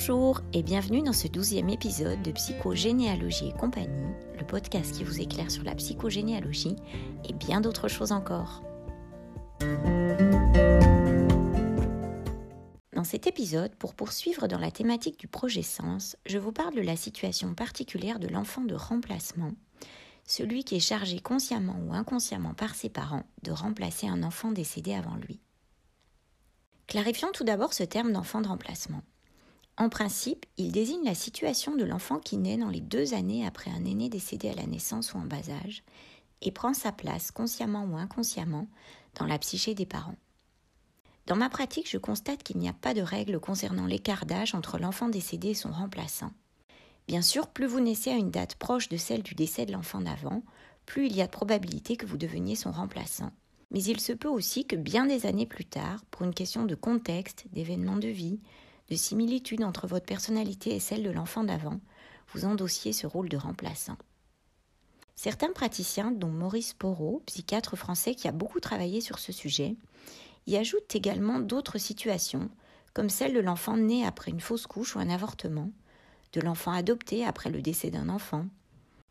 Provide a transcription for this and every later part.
Bonjour et bienvenue dans ce douzième épisode de Psychogénéalogie et compagnie, le podcast qui vous éclaire sur la psychogénéalogie et bien d'autres choses encore. Dans cet épisode, pour poursuivre dans la thématique du projet Sens, je vous parle de la situation particulière de l'enfant de remplacement, celui qui est chargé consciemment ou inconsciemment par ses parents de remplacer un enfant décédé avant lui. Clarifions tout d'abord ce terme d'enfant de remplacement. En principe, il désigne la situation de l'enfant qui naît dans les deux années après un aîné décédé à la naissance ou en bas âge et prend sa place, consciemment ou inconsciemment, dans la psyché des parents. Dans ma pratique, je constate qu'il n'y a pas de règle concernant l'écart d'âge entre l'enfant décédé et son remplaçant. Bien sûr, plus vous naissez à une date proche de celle du décès de l'enfant d'avant, plus il y a de probabilité que vous deveniez son remplaçant. Mais il se peut aussi que bien des années plus tard, pour une question de contexte, d'événements de vie, de similitude entre votre personnalité et celle de l'enfant d'avant, vous endossiez ce rôle de remplaçant. Certains praticiens, dont Maurice Porot, psychiatre français qui a beaucoup travaillé sur ce sujet, y ajoutent également d'autres situations, comme celle de l'enfant né après une fausse couche ou un avortement, de l'enfant adopté après le décès d'un enfant,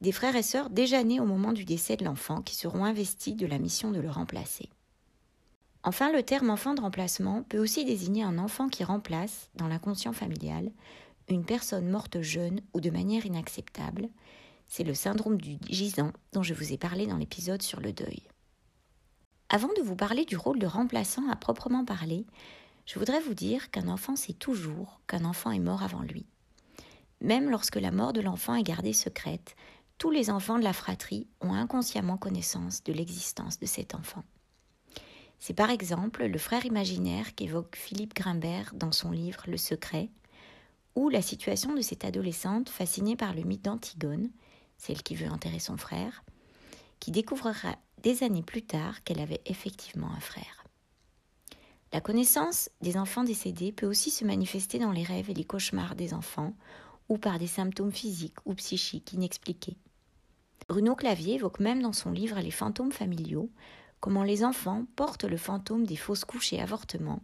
des frères et sœurs déjà nés au moment du décès de l'enfant qui seront investis de la mission de le remplacer. Enfin, le terme enfant de remplacement peut aussi désigner un enfant qui remplace, dans l'inconscient familial, une personne morte jeune ou de manière inacceptable. C'est le syndrome du gisant dont je vous ai parlé dans l'épisode sur le deuil. Avant de vous parler du rôle de remplaçant à proprement parler, je voudrais vous dire qu'un enfant sait toujours qu'un enfant est mort avant lui. Même lorsque la mort de l'enfant est gardée secrète, tous les enfants de la fratrie ont inconsciemment connaissance de l'existence de cet enfant. C'est par exemple le frère imaginaire qu'évoque Philippe Grimbert dans son livre Le secret, ou la situation de cette adolescente fascinée par le mythe d'Antigone, celle qui veut enterrer son frère, qui découvrira des années plus tard qu'elle avait effectivement un frère. La connaissance des enfants décédés peut aussi se manifester dans les rêves et les cauchemars des enfants, ou par des symptômes physiques ou psychiques inexpliqués. Bruno Clavier évoque même dans son livre Les fantômes familiaux comment les enfants portent le fantôme des fausses couches et avortements,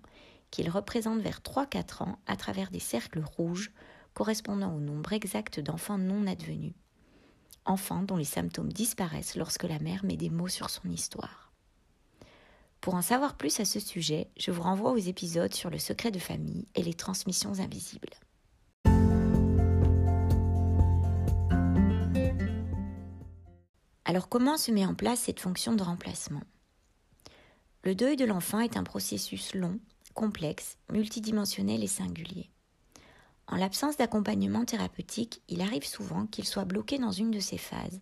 qu'ils représentent vers 3-4 ans à travers des cercles rouges correspondant au nombre exact d'enfants non advenus. Enfants dont les symptômes disparaissent lorsque la mère met des mots sur son histoire. Pour en savoir plus à ce sujet, je vous renvoie aux épisodes sur le secret de famille et les transmissions invisibles. Alors comment se met en place cette fonction de remplacement? Le deuil de l'enfant est un processus long, complexe, multidimensionnel et singulier. En l'absence d'accompagnement thérapeutique, il arrive souvent qu'il soit bloqué dans une de ces phases,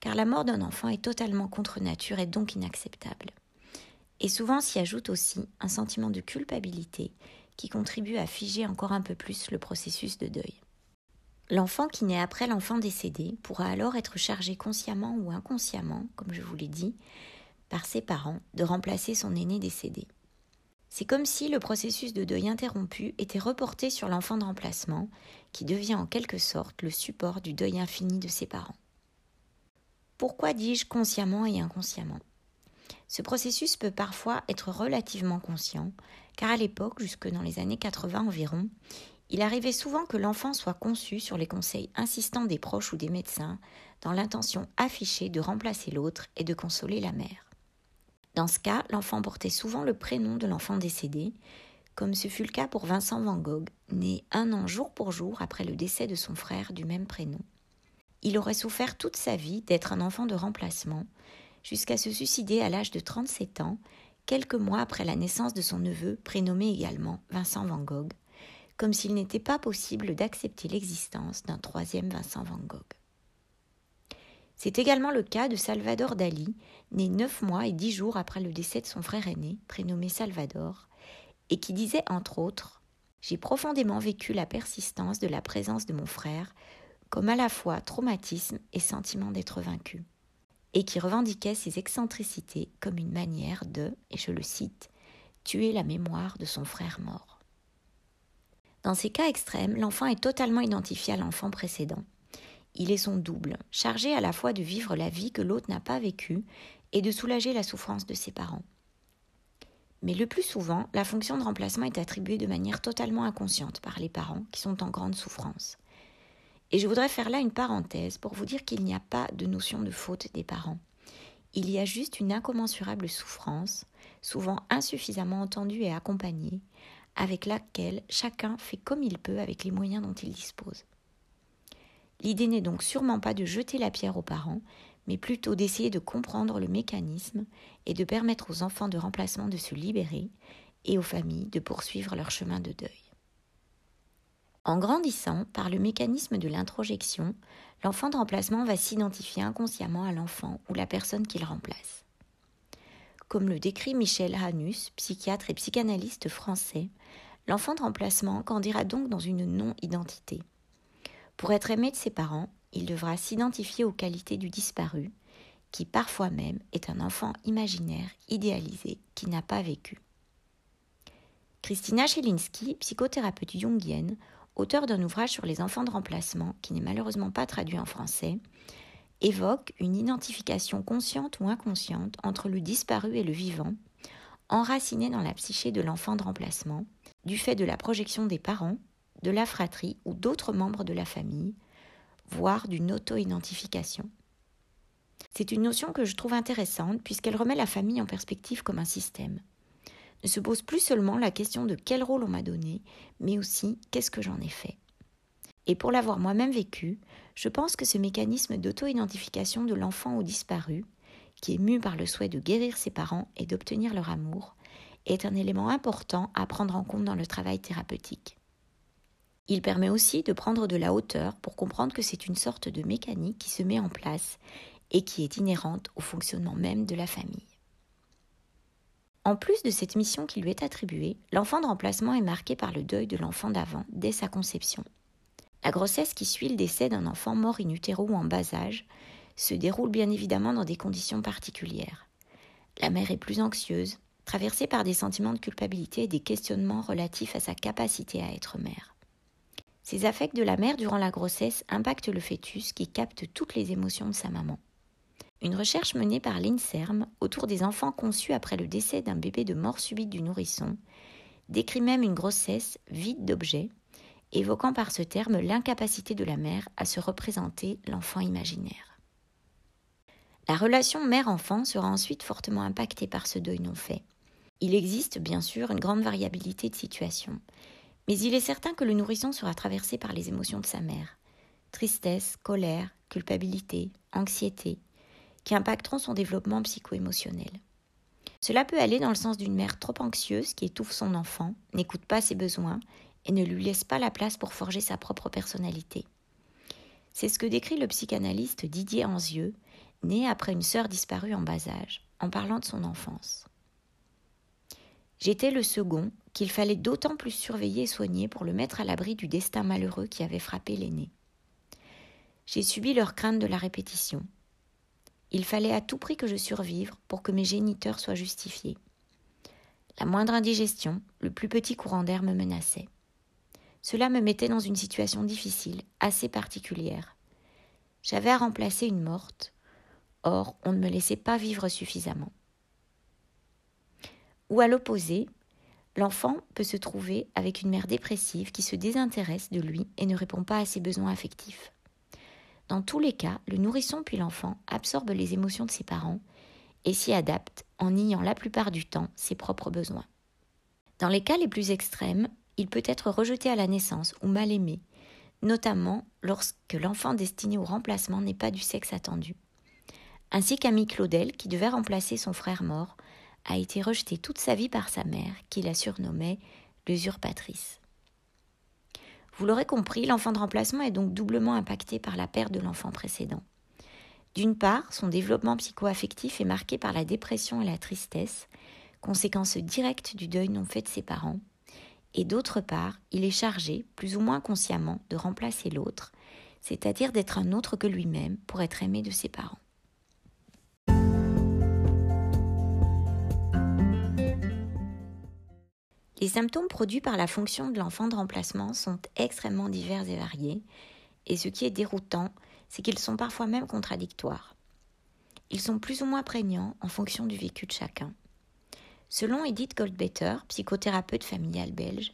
car la mort d'un enfant est totalement contre nature et donc inacceptable. Et souvent s'y ajoute aussi un sentiment de culpabilité qui contribue à figer encore un peu plus le processus de deuil. L'enfant qui naît après l'enfant décédé pourra alors être chargé consciemment ou inconsciemment, comme je vous l'ai dit, par ses parents de remplacer son aîné décédé. C'est comme si le processus de deuil interrompu était reporté sur l'enfant de remplacement, qui devient en quelque sorte le support du deuil infini de ses parents. Pourquoi dis-je consciemment et inconsciemment? Ce processus peut parfois être relativement conscient, car à l'époque, jusque dans les années 80 environ, il arrivait souvent que l'enfant soit conçu sur les conseils insistants des proches ou des médecins, dans l'intention affichée de remplacer l'autre et de consoler la mère. Dans ce cas, l'enfant portait souvent le prénom de l'enfant décédé, comme ce fut le cas pour Vincent Van Gogh, né un an jour pour jour après le décès de son frère du même prénom. Il aurait souffert toute sa vie d'être un enfant de remplacement, jusqu'à se suicider à l'âge de 37 ans, quelques mois après la naissance de son neveu, prénommé également Vincent Van Gogh, comme s'il n'était pas possible d'accepter l'existence d'un troisième Vincent Van Gogh. C'est également le cas de Salvador Dali, né neuf mois et dix jours après le décès de son frère aîné, prénommé Salvador, et qui disait entre autres J'ai profondément vécu la persistance de la présence de mon frère comme à la fois traumatisme et sentiment d'être vaincu, et qui revendiquait ses excentricités comme une manière de, et je le cite, tuer la mémoire de son frère mort. Dans ces cas extrêmes, l'enfant est totalement identifié à l'enfant précédent il est son double, chargé à la fois de vivre la vie que l'autre n'a pas vécue et de soulager la souffrance de ses parents. Mais le plus souvent, la fonction de remplacement est attribuée de manière totalement inconsciente par les parents qui sont en grande souffrance. Et je voudrais faire là une parenthèse pour vous dire qu'il n'y a pas de notion de faute des parents. Il y a juste une incommensurable souffrance, souvent insuffisamment entendue et accompagnée, avec laquelle chacun fait comme il peut avec les moyens dont il dispose. L'idée n'est donc sûrement pas de jeter la pierre aux parents, mais plutôt d'essayer de comprendre le mécanisme et de permettre aux enfants de remplacement de se libérer et aux familles de poursuivre leur chemin de deuil. En grandissant, par le mécanisme de l'introjection, l'enfant de remplacement va s'identifier inconsciemment à l'enfant ou la personne qu'il remplace. Comme le décrit Michel Hanus, psychiatre et psychanalyste français, l'enfant de remplacement grandira donc dans une non-identité. Pour être aimé de ses parents, il devra s'identifier aux qualités du disparu, qui parfois même est un enfant imaginaire, idéalisé, qui n'a pas vécu. Christina Chelinski, psychothérapeute jungienne, auteur d'un ouvrage sur les enfants de remplacement, qui n'est malheureusement pas traduit en français, évoque une identification consciente ou inconsciente entre le disparu et le vivant, enracinée dans la psyché de l'enfant de remplacement, du fait de la projection des parents, de la fratrie ou d'autres membres de la famille, voire d'une auto-identification. C'est une notion que je trouve intéressante puisqu'elle remet la famille en perspective comme un système ne se pose plus seulement la question de quel rôle on m'a donné, mais aussi qu'est-ce que j'en ai fait. Et pour l'avoir moi-même vécu, je pense que ce mécanisme d'auto-identification de l'enfant au disparu, qui est mu par le souhait de guérir ses parents et d'obtenir leur amour, est un élément important à prendre en compte dans le travail thérapeutique. Il permet aussi de prendre de la hauteur pour comprendre que c'est une sorte de mécanique qui se met en place et qui est inhérente au fonctionnement même de la famille. En plus de cette mission qui lui est attribuée, l'enfant de remplacement est marqué par le deuil de l'enfant d'avant dès sa conception. La grossesse qui suit le décès d'un enfant mort in utero ou en bas âge se déroule bien évidemment dans des conditions particulières. La mère est plus anxieuse, traversée par des sentiments de culpabilité et des questionnements relatifs à sa capacité à être mère. Ces affects de la mère durant la grossesse impactent le fœtus qui capte toutes les émotions de sa maman. Une recherche menée par l'INSERM autour des enfants conçus après le décès d'un bébé de mort subite du nourrisson décrit même une grossesse vide d'objets, évoquant par ce terme l'incapacité de la mère à se représenter l'enfant imaginaire. La relation mère-enfant sera ensuite fortement impactée par ce deuil non fait. Il existe bien sûr une grande variabilité de situation, mais il est certain que le nourrisson sera traversé par les émotions de sa mère tristesse, colère, culpabilité, anxiété, qui impacteront son développement psycho-émotionnel. Cela peut aller dans le sens d'une mère trop anxieuse qui étouffe son enfant, n'écoute pas ses besoins et ne lui laisse pas la place pour forger sa propre personnalité. C'est ce que décrit le psychanalyste Didier Anzieux, né après une sœur disparue en bas âge, en parlant de son enfance. J'étais le second qu'il fallait d'autant plus surveiller et soigner pour le mettre à l'abri du destin malheureux qui avait frappé l'aîné. J'ai subi leur crainte de la répétition, il fallait à tout prix que je survive pour que mes géniteurs soient justifiés. La moindre indigestion, le plus petit courant d'air me menaçait. Cela me mettait dans une situation difficile, assez particulière. J'avais à remplacer une morte, or on ne me laissait pas vivre suffisamment. Ou à l'opposé, l'enfant peut se trouver avec une mère dépressive qui se désintéresse de lui et ne répond pas à ses besoins affectifs. Dans tous les cas, le nourrisson puis l'enfant absorbe les émotions de ses parents et s'y adapte en niant la plupart du temps ses propres besoins. Dans les cas les plus extrêmes, il peut être rejeté à la naissance ou mal aimé, notamment lorsque l'enfant destiné au remplacement n'est pas du sexe attendu. Ainsi qu'Amy Claudel, qui devait remplacer son frère mort, a été rejeté toute sa vie par sa mère, qui la surnommait l'usurpatrice. Vous l'aurez compris, l'enfant de remplacement est donc doublement impacté par la perte de l'enfant précédent. D'une part, son développement psychoaffectif est marqué par la dépression et la tristesse, conséquence directe du deuil non fait de ses parents, et d'autre part, il est chargé, plus ou moins consciemment, de remplacer l'autre, c'est-à-dire d'être un autre que lui-même pour être aimé de ses parents. Les symptômes produits par la fonction de l'enfant de remplacement sont extrêmement divers et variés, et ce qui est déroutant, c'est qu'ils sont parfois même contradictoires. Ils sont plus ou moins prégnants en fonction du vécu de chacun. Selon Edith Goldbetter, psychothérapeute familiale belge,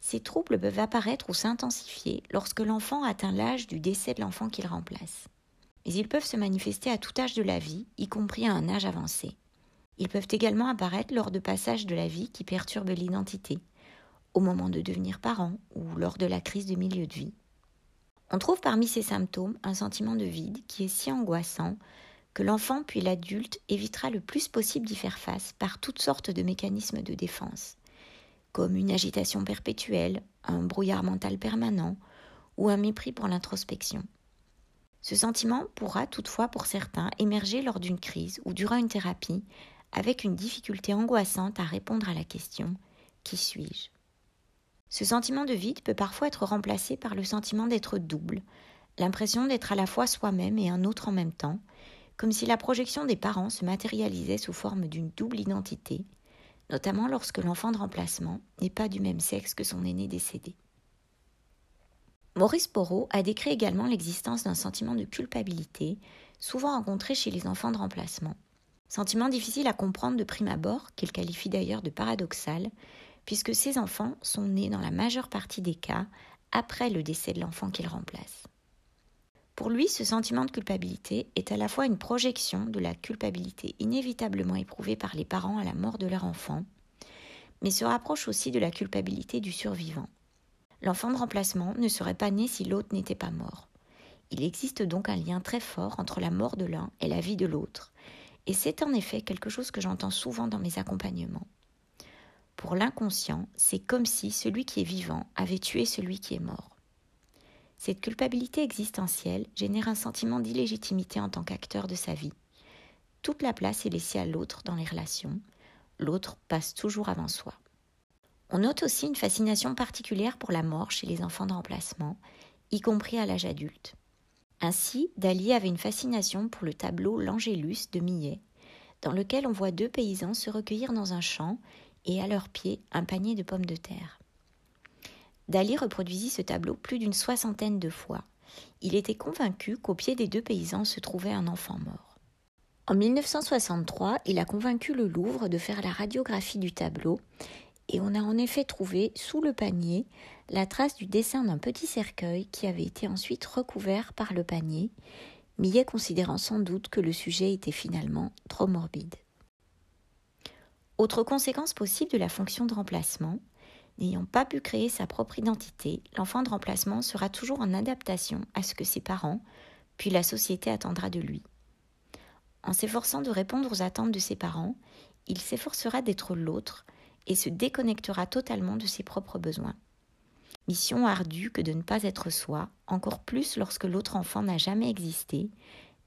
ces troubles peuvent apparaître ou s'intensifier lorsque l'enfant atteint l'âge du décès de l'enfant qu'il remplace. Mais ils peuvent se manifester à tout âge de la vie, y compris à un âge avancé. Ils peuvent également apparaître lors de passages de la vie qui perturbent l'identité, au moment de devenir parent ou lors de la crise de milieu de vie. On trouve parmi ces symptômes un sentiment de vide qui est si angoissant que l'enfant puis l'adulte évitera le plus possible d'y faire face par toutes sortes de mécanismes de défense comme une agitation perpétuelle, un brouillard mental permanent ou un mépris pour l'introspection. Ce sentiment pourra toutefois pour certains émerger lors d'une crise ou durant une thérapie avec une difficulté angoissante à répondre à la question Qui suis-je? Ce sentiment de vide peut parfois être remplacé par le sentiment d'être double, l'impression d'être à la fois soi-même et un autre en même temps, comme si la projection des parents se matérialisait sous forme d'une double identité, notamment lorsque l'enfant de remplacement n'est pas du même sexe que son aîné décédé. Maurice Porot a décrit également l'existence d'un sentiment de culpabilité, souvent rencontré chez les enfants de remplacement. Sentiment difficile à comprendre de prime abord, qu'il qualifie d'ailleurs de paradoxal, puisque ces enfants sont nés dans la majeure partie des cas après le décès de l'enfant qu'ils remplacent. Pour lui, ce sentiment de culpabilité est à la fois une projection de la culpabilité inévitablement éprouvée par les parents à la mort de leur enfant, mais se rapproche aussi de la culpabilité du survivant. L'enfant de remplacement ne serait pas né si l'autre n'était pas mort. Il existe donc un lien très fort entre la mort de l'un et la vie de l'autre, et c'est en effet quelque chose que j'entends souvent dans mes accompagnements. Pour l'inconscient, c'est comme si celui qui est vivant avait tué celui qui est mort. Cette culpabilité existentielle génère un sentiment d'illégitimité en tant qu'acteur de sa vie. Toute la place est laissée à l'autre dans les relations. L'autre passe toujours avant soi. On note aussi une fascination particulière pour la mort chez les enfants de remplacement, y compris à l'âge adulte. Ainsi, Dali avait une fascination pour le tableau L'Angélus de Millet, dans lequel on voit deux paysans se recueillir dans un champ et à leurs pieds un panier de pommes de terre. Dali reproduisit ce tableau plus d'une soixantaine de fois. Il était convaincu qu'au pied des deux paysans se trouvait un enfant mort. En 1963, il a convaincu le Louvre de faire la radiographie du tableau et on a en effet trouvé sous le panier la trace du dessin d'un petit cercueil qui avait été ensuite recouvert par le panier, Millet considérant sans doute que le sujet était finalement trop morbide. Autre conséquence possible de la fonction de remplacement, N'ayant pas pu créer sa propre identité, l'enfant de remplacement sera toujours en adaptation à ce que ses parents, puis la société attendra de lui. En s'efforçant de répondre aux attentes de ses parents, il s'efforcera d'être l'autre et se déconnectera totalement de ses propres besoins. Mission ardue que de ne pas être soi, encore plus lorsque l'autre enfant n'a jamais existé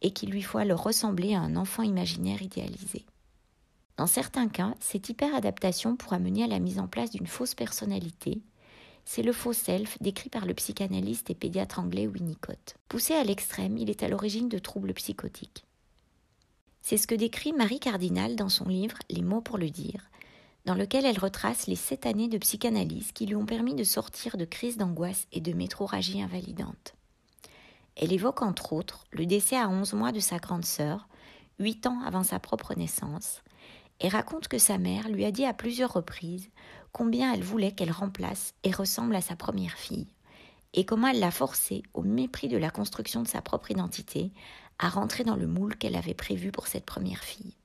et qu'il lui faut alors ressembler à un enfant imaginaire idéalisé. Dans certains cas, cette hyperadaptation pourra mener à la mise en place d'une fausse personnalité. C'est le faux self décrit par le psychanalyste et pédiatre anglais Winnicott. Poussé à l'extrême, il est à l'origine de troubles psychotiques. C'est ce que décrit Marie Cardinal dans son livre Les mots pour le dire, dans lequel elle retrace les sept années de psychanalyse qui lui ont permis de sortir de crises d'angoisse et de métroragie invalidante. Elle évoque entre autres le décès à 11 mois de sa grande sœur, huit ans avant sa propre naissance, et raconte que sa mère lui a dit à plusieurs reprises combien elle voulait qu'elle remplace et ressemble à sa première fille, et comment elle l'a forcée, au mépris de la construction de sa propre identité, à rentrer dans le moule qu'elle avait prévu pour cette première fille.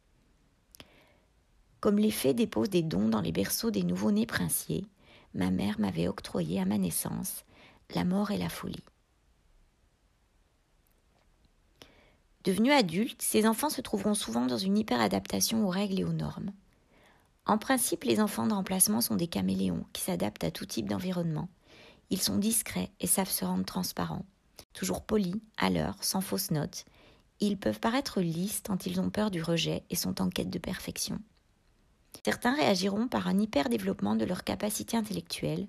Comme les fées déposent des dons dans les berceaux des nouveau-nés princiers, ma mère m'avait octroyé à ma naissance la mort et la folie. Devenus adultes, ces enfants se trouveront souvent dans une hyperadaptation aux règles et aux normes. En principe, les enfants de remplacement sont des caméléons qui s'adaptent à tout type d'environnement. Ils sont discrets et savent se rendre transparents. Toujours polis, à l'heure, sans fausses notes, ils peuvent paraître lisses tant ils ont peur du rejet et sont en quête de perfection. Certains réagiront par un hyperdéveloppement de leurs capacités intellectuelles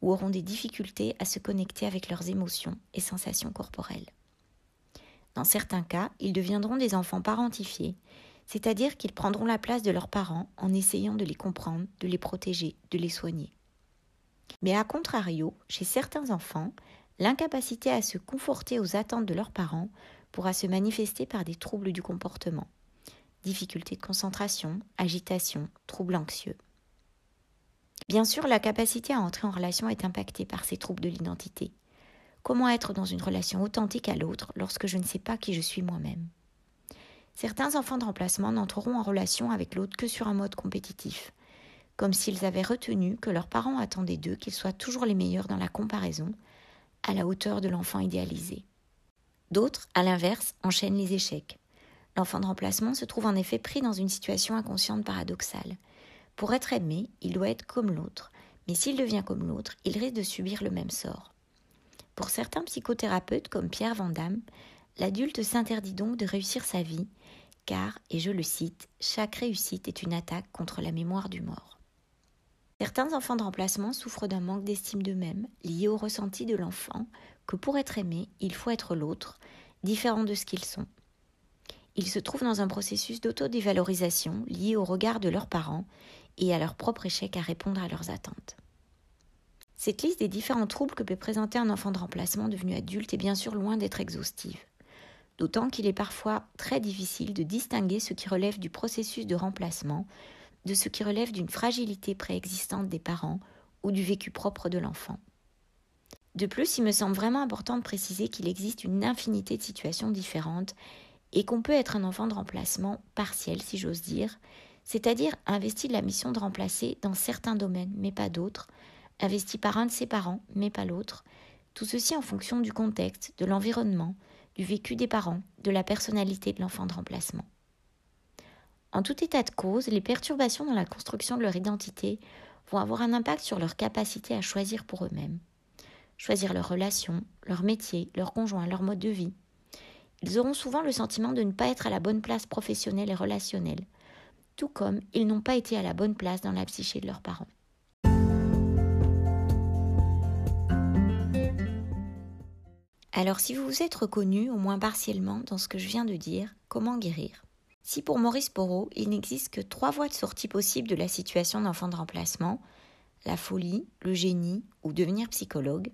ou auront des difficultés à se connecter avec leurs émotions et sensations corporelles. Dans certains cas, ils deviendront des enfants parentifiés, c'est-à-dire qu'ils prendront la place de leurs parents en essayant de les comprendre, de les protéger, de les soigner. Mais à contrario, chez certains enfants, l'incapacité à se conforter aux attentes de leurs parents pourra se manifester par des troubles du comportement. Difficultés de concentration, agitation, troubles anxieux. Bien sûr, la capacité à entrer en relation est impactée par ces troubles de l'identité. Comment être dans une relation authentique à l'autre lorsque je ne sais pas qui je suis moi-même? Certains enfants de remplacement n'entreront en relation avec l'autre que sur un mode compétitif, comme s'ils avaient retenu que leurs parents attendaient d'eux qu'ils soient toujours les meilleurs dans la comparaison, à la hauteur de l'enfant idéalisé. D'autres, à l'inverse, enchaînent les échecs. L'enfant de remplacement se trouve en effet pris dans une situation inconsciente paradoxale. Pour être aimé, il doit être comme l'autre, mais s'il devient comme l'autre, il risque de subir le même sort. Pour certains psychothérapeutes comme Pierre Vandamme, l'adulte s'interdit donc de réussir sa vie, car, et je le cite, chaque réussite est une attaque contre la mémoire du mort. Certains enfants de remplacement souffrent d'un manque d'estime d'eux-mêmes lié au ressenti de l'enfant que pour être aimé, il faut être l'autre, différent de ce qu'ils sont. Ils se trouvent dans un processus d'autodévalorisation lié au regard de leurs parents et à leur propre échec à répondre à leurs attentes. Cette liste des différents troubles que peut présenter un enfant de remplacement devenu adulte est bien sûr loin d'être exhaustive, d'autant qu'il est parfois très difficile de distinguer ce qui relève du processus de remplacement de ce qui relève d'une fragilité préexistante des parents ou du vécu propre de l'enfant. De plus, il me semble vraiment important de préciser qu'il existe une infinité de situations différentes et qu'on peut être un enfant de remplacement partiel, si j'ose dire, c'est-à-dire investi de la mission de remplacer dans certains domaines, mais pas d'autres, investi par un de ses parents, mais pas l'autre, tout ceci en fonction du contexte, de l'environnement, du vécu des parents, de la personnalité de l'enfant de remplacement. En tout état de cause, les perturbations dans la construction de leur identité vont avoir un impact sur leur capacité à choisir pour eux-mêmes. Choisir leurs relations, leur métier, leur conjoint, leur mode de vie. Ils auront souvent le sentiment de ne pas être à la bonne place professionnelle et relationnelle, tout comme ils n'ont pas été à la bonne place dans la psyché de leurs parents. Alors si vous vous êtes reconnu, au moins partiellement, dans ce que je viens de dire, comment guérir? Si pour Maurice Porot, il n'existe que trois voies de sortie possibles de la situation d'enfant de remplacement, la folie, le génie ou devenir psychologue,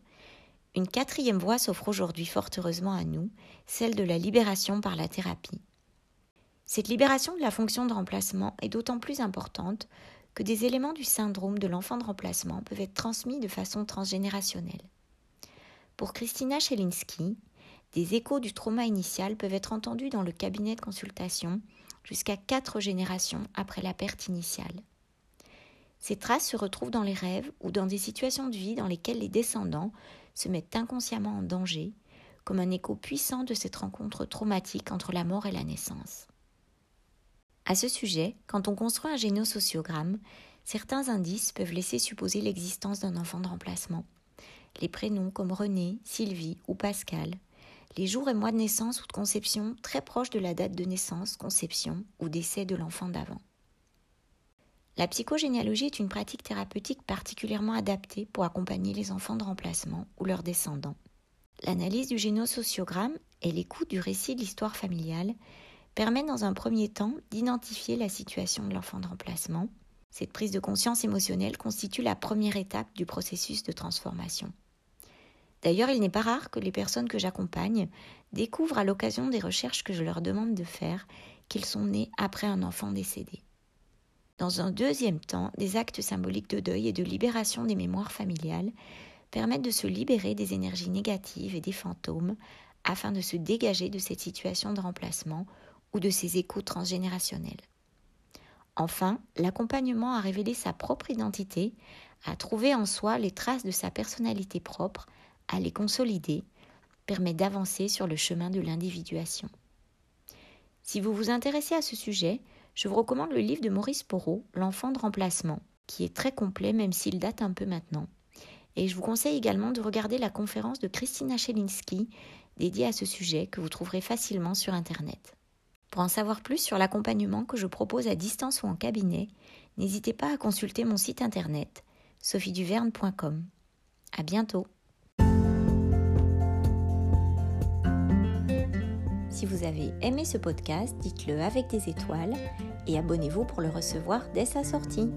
une quatrième voie s'offre aujourd'hui fort heureusement à nous, celle de la libération par la thérapie. Cette libération de la fonction de remplacement est d'autant plus importante que des éléments du syndrome de l'enfant de remplacement peuvent être transmis de façon transgénérationnelle. Pour Christina Chelinski, des échos du trauma initial peuvent être entendus dans le cabinet de consultation jusqu'à quatre générations après la perte initiale. Ces traces se retrouvent dans les rêves ou dans des situations de vie dans lesquelles les descendants se mettent inconsciemment en danger, comme un écho puissant de cette rencontre traumatique entre la mort et la naissance. À ce sujet, quand on construit un génosociogramme, certains indices peuvent laisser supposer l'existence d'un enfant de remplacement. Les prénoms comme René, Sylvie ou Pascal les jours et mois de naissance ou de conception très proches de la date de naissance, conception ou décès de l'enfant d'avant. La psychogénéalogie est une pratique thérapeutique particulièrement adaptée pour accompagner les enfants de remplacement ou leurs descendants. L'analyse du génosociogramme et l'écoute du récit de l'histoire familiale permet dans un premier temps d'identifier la situation de l'enfant de remplacement. Cette prise de conscience émotionnelle constitue la première étape du processus de transformation. D'ailleurs, il n'est pas rare que les personnes que j'accompagne découvrent à l'occasion des recherches que je leur demande de faire qu'ils sont nés après un enfant décédé. Dans un deuxième temps, des actes symboliques de deuil et de libération des mémoires familiales permettent de se libérer des énergies négatives et des fantômes afin de se dégager de cette situation de remplacement ou de ces échos transgénérationnels. Enfin, l'accompagnement à révéler sa propre identité, à trouver en soi les traces de sa personnalité propre, à les consolider permet d'avancer sur le chemin de l'individuation. Si vous vous intéressez à ce sujet, je vous recommande le livre de Maurice Porot, L'enfant de remplacement, qui est très complet même s'il date un peu maintenant. Et je vous conseille également de regarder la conférence de Christina Chelinski dédiée à ce sujet que vous trouverez facilement sur Internet. Pour en savoir plus sur l'accompagnement que je propose à distance ou en cabinet, n'hésitez pas à consulter mon site internet sophieduverne.com. À bientôt! Si vous avez aimé ce podcast, dites-le avec des étoiles et abonnez-vous pour le recevoir dès sa sortie.